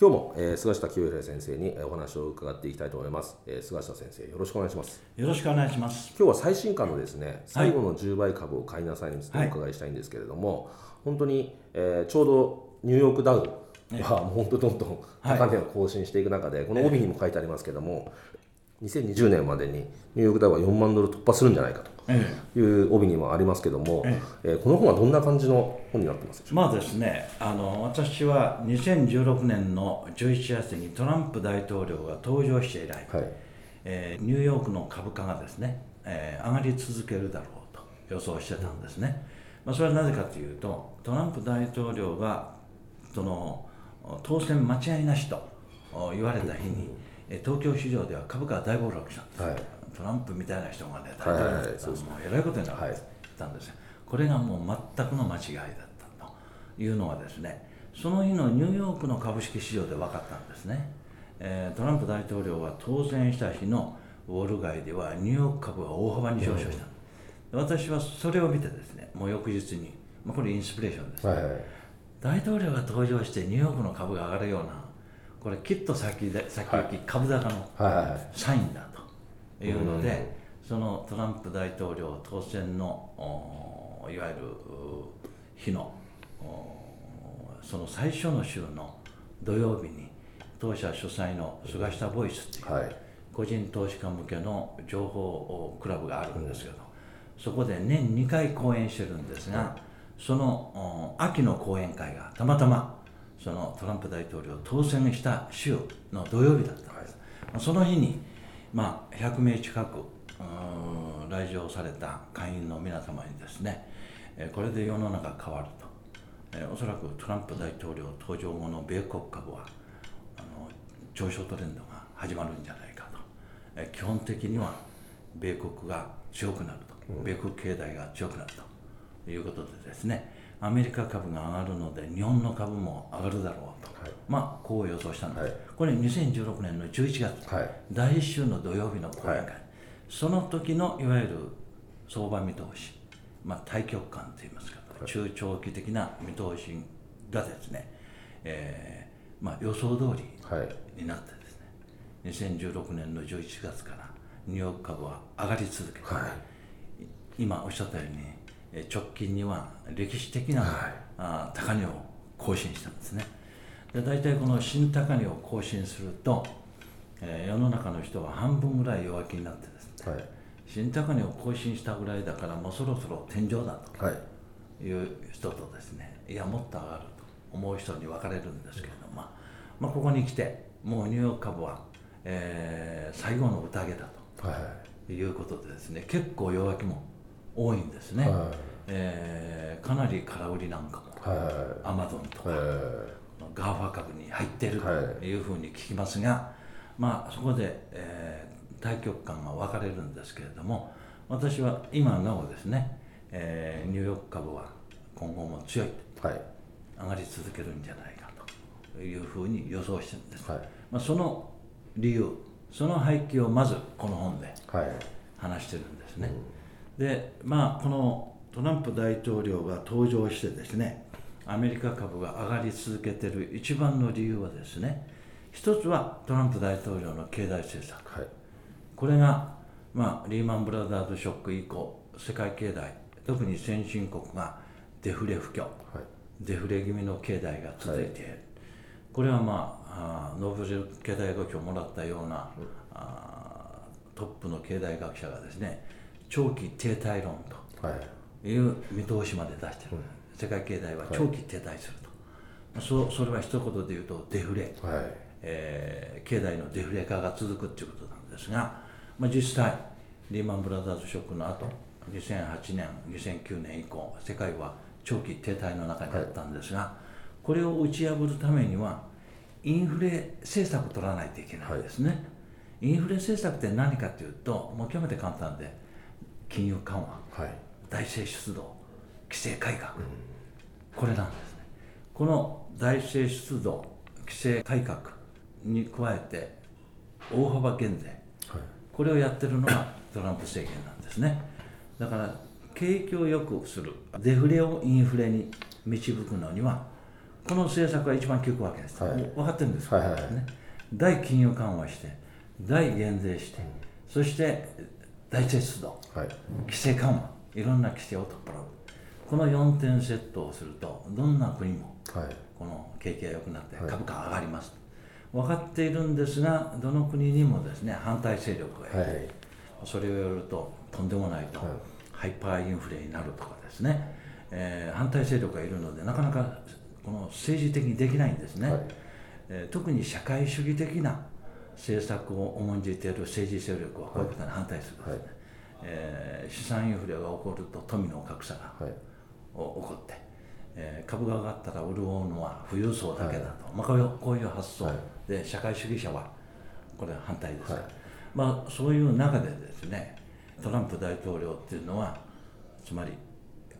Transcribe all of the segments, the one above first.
今日も、えー、菅下清弘先生にお話を伺っていきたいと思います、えー、菅下先生よろしくお願いします。よろしくお願いします。今日は最新刊のですね最後の10倍株を買いなさいについてお伺いしたいんですけれども、はい、本当に、えー、ちょうどニューヨークダウはもう本当どんどん高値を更新していく中で、この帯にも書いてありますけども、2020年までにニューヨークダウは4万ドル突破するんじゃないかという帯にもありますけども、ええ。この本はどんな感じの本になってますでしょう？か、まあですね、あの私は2016年の11月にトランプ大統領が登場して以来、はい。えー、ニューヨークの株価がですね、えー、上がり続けるだろうと予想してたんですね。まあ、それはなぜかというと、トランプ大統領がその当選間違いなしと言われた日に、東京市場では株価が大暴落したんです、はい、トランプみたいな人がね、大統領だったら、もうえらいことになったんですよ、これがもう全くの間違いだったというのはですね、その日のニューヨークの株式市場で分かったんですね、えー、トランプ大統領が当選した日のウォール街ではニューヨーク株が大幅に上昇した、うん、私はそれを見てですね、もう翌日に、まあ、これインスピレーションです、はいはい、大統領が登場してニューヨークの株が上がるようなこれきっと先で先行き株高のサインだ。というので、そのトランプ大統領当選のいわゆる日のその最初の週の土曜日に当社主催の菅下ボイスっていう、はい、個人投資家向けの情報クラブがあるんですけど、そこで年2回講演してるんですが、その秋の講演会がたまたまそのトランプ大統領当選した週の土曜日だったんです、はい、その日に、まあ、100名近く来場された会員の皆様にですねこれで世の中変わると。おそらくトランプ大統領登場後の米国株はあの上昇トレンドが始まるんじゃないかと。基本的には米国が強くなると。米国経済が強くなるということでですねアメリカ株が上がるので日本の株も上がるだろうと、はい、まあこう予想したんです、はい、これ2016年の11月、はい、第1週の土曜日の講演会、その時のいわゆる相場見通し、まあ、対極観といいますか、中長期的な見通しがですね、えーまあ、予想通りになってですね、2016年の11月からニューヨーク株は上がり続けて、今おっしゃったように直近には歴史的な、はい、あ高値を更新したんですね。で大体この新高値を更新すると、えー、世の中の人は半分ぐらい弱気になってですね、はい、新高値を更新したぐらいだからもうそろそろ天井だとい。う人とですねいやもっと上がると思う人に分かれるんですけれども、まあ、まあここに来てもうニューヨーク株は、えー、最後の宴だと、はい、いうことでですね結構弱気も多いんですね、はい、えー、かなり空売りなんかも、はい、アマゾンとか、はい、GAFA 株に入ってるとい。うふうに聞きますが、まあそこで、えー、大局観が分かれるんですけれども私は今なおですね、えー、ニューヨーク株は今後も強い、はい、上がり続けるんじゃないかというふうに予想してるんです、はい。まあ、その理由その背景をまずこの本で話してるんですね、はいうんでまあこのトランプ大統領が登場してですねアメリカ株が上がり続けている一番の理由はですね一つはトランプ大統領の経済政策、はい、これが、まあ、リーマンブラザーズショック以降世界経済特に先進国がデフレ不況、はい、デフレ気味の経済が続いている、はい、これはまあノーベル経済学賞をもらったような、あトップの経済学者がですね長期停滞論とい。う見通しまで出してる、はい、世界経済は長期停滞すると、はい、そそれは一言で言うとデフレ、はい、えー、経済のデフレ化が続くということなんですが、まあ、実際リーマンブラザーズショックの後2008年2009年以降世界は長期停滞の中にあったんですが、これを打ち破るためにはインフレ政策を取らないといけないですね、インフレ政策って何かというともう極めて簡単で金融緩和、はい、財政出動規制改革、うん、これなんですね。この財政出動規制改革に加えて大幅減税、はい、これをやってるのが トランプ政権なんですね。だから景気を良くするデフレをインフレに導くのにはこの政策が一番効くわけです、はい、分かってるんです、はいはいはい、ね、大金融緩和して大減税して、うん、そして大政出動、はい、規制緩和。いろんな規制を取っ払う。この4点セットをするとどんな国も、この景気が良くなって株価上がります、分かっているんですがどの国にもですね反対勢力がいて、それをやるととんでもないと、ハイパーインフレになるとかですね、えー、反対勢力がいるのでなかなかこの政治的にできないんですね、はい、えー、特に社会主義的な政策を重んじている政治勢力はこういうことに反対するすね、はい、えー、資産インフレが起こると富の格差が、はい、起こって、えー、株が上がったら潤うのは富裕層だけだと、まあ、こういうこういう発想。で社会主義者はこれは反対です、まあ、そういう中でですねトランプ大統領っていうのはつまり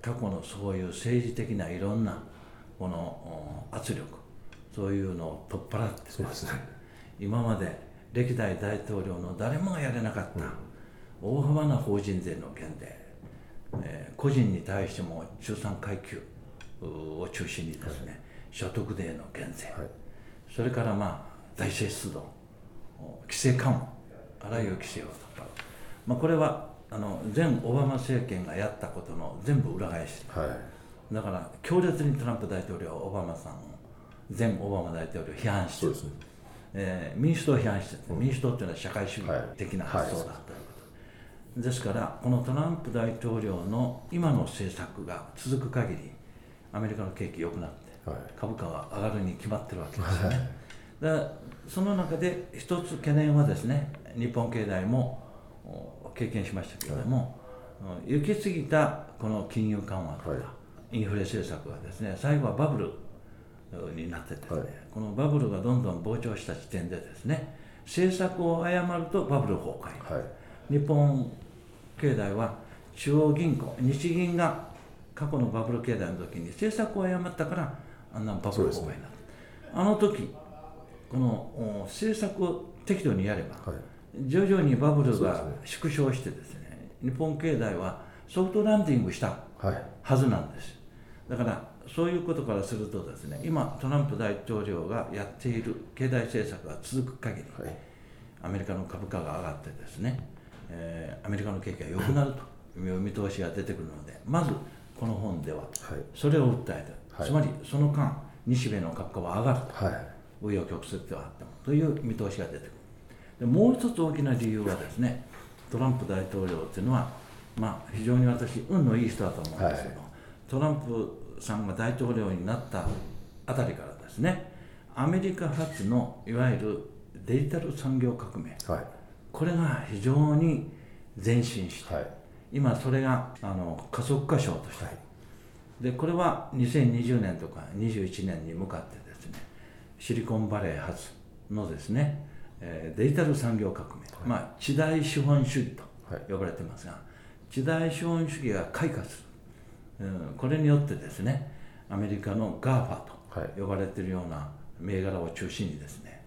過去のそういう政治的ないろんなこの圧力そういうのを取っ払ってそうです、ね、今まで歴代大統領の誰もがやれなかった、大幅な法人税の減税、えー、個人に対しても中産階級を中心にですね、はい、所得税の減税、はい、それからまあ財政出動規制緩和あらゆる規制を取っ払う、まあ、これはあの前オバマ政権がやったことの全部裏返し、はい、だから強烈にトランプ大統領はオバマさんを前オバマ大統領を批判して。る、ねえー、民主党を批判して民主党っていうのは社会主義的な発想だということ、ですからこのトランプ大統領の今の政策が続く限りアメリカの景気良くなって、はい、株価は上がるに決まってるわけですよね、だその中で一つ懸念はですね日本経済も経験しましたけれども、はい、行き過ぎたこの金融緩和とか、はい、インフレ政策はですね最後はバブルになってですね、はい、このバブルがどんどん膨張した時点でですね政策を誤るとバブル崩壊、日本経済は中央銀行日銀が過去のバブル経済の時に政策を誤ったからあんなバブル崩壊になった、あの時この政策を適度にやれば、はい。徐々にバブルが縮小してですね日本経済はソフトランディングしたはずなんです、だからそういうことからするとですね今トランプ大統領がやっている経済政策が続く限り、はい、アメリカの株価が上がってですね、えー、アメリカの景気が良くなるという見通しが出てくるのでまずこの本ではそれを訴えて、はい、つまりその間西米の株価は上がると、はい、紆余曲折ではあってもという見通しが出てくる。でもう一つ大きな理由はですねトランプ大統領っていうのは、まあ、非常に私運のいい人だと思うんですけど、はい、トランプさんが大統領になったあたりからですねアメリカ発のいわゆるデジタル産業革命、はい、これが非常に前進して、はい、今それがあの加速化賞として、でこれは2020年とか21年に向かってですねシリコンバレー発のですねえー、デジタル産業革命、はい、まあ、地代資本主義と呼ばれてますが、はい、地代資本主義が開花する、うん、これによってですねアメリカの GAFA と呼ばれているような銘柄を中心にですね、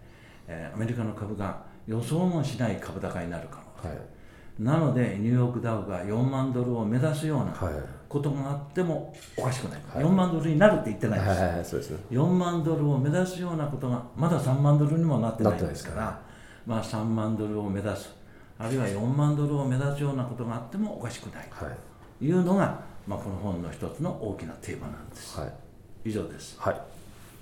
えー、アメリカの株が予想もしない株高になる可能性、はい、なのでニューヨークダウが4万ドルを目指すようなことがあってもおかしくない、はい、4万ドルになるって言ってないです,、はいはいはいそうですね、4万ドルを目指すようなことがまだ3万ドルにもなってないですから、まあ、3万ドルを目指す。あるいは4万ドルを目指すようなことがあってもおかしくない。というのが、まあ、この本の一つの大きなテーマなんです、はい、以上です。はい。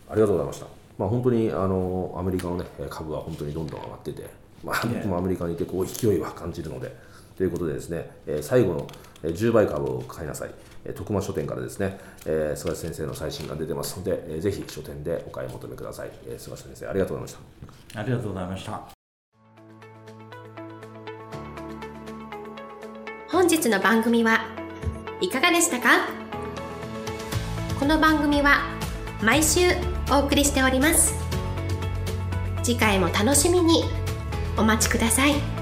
ありがとうございました。まあ、本当にあのアメリカの、ね、株は本当にどんどん上がってて、まあ、僕もアメリカにいてこう勢いは感じるのでということでですね、えー、最後の10倍株を買いなさい。徳間書店からですね、えー、菅先生の最新が出てますので、えー、ぜひ書店でお買い求めください、えー、菅先生ありがとうございました。ありがとうございました。本日の番組はいかがでしたか？この番組は毎週お送りしております次回も楽しみにお待ちください。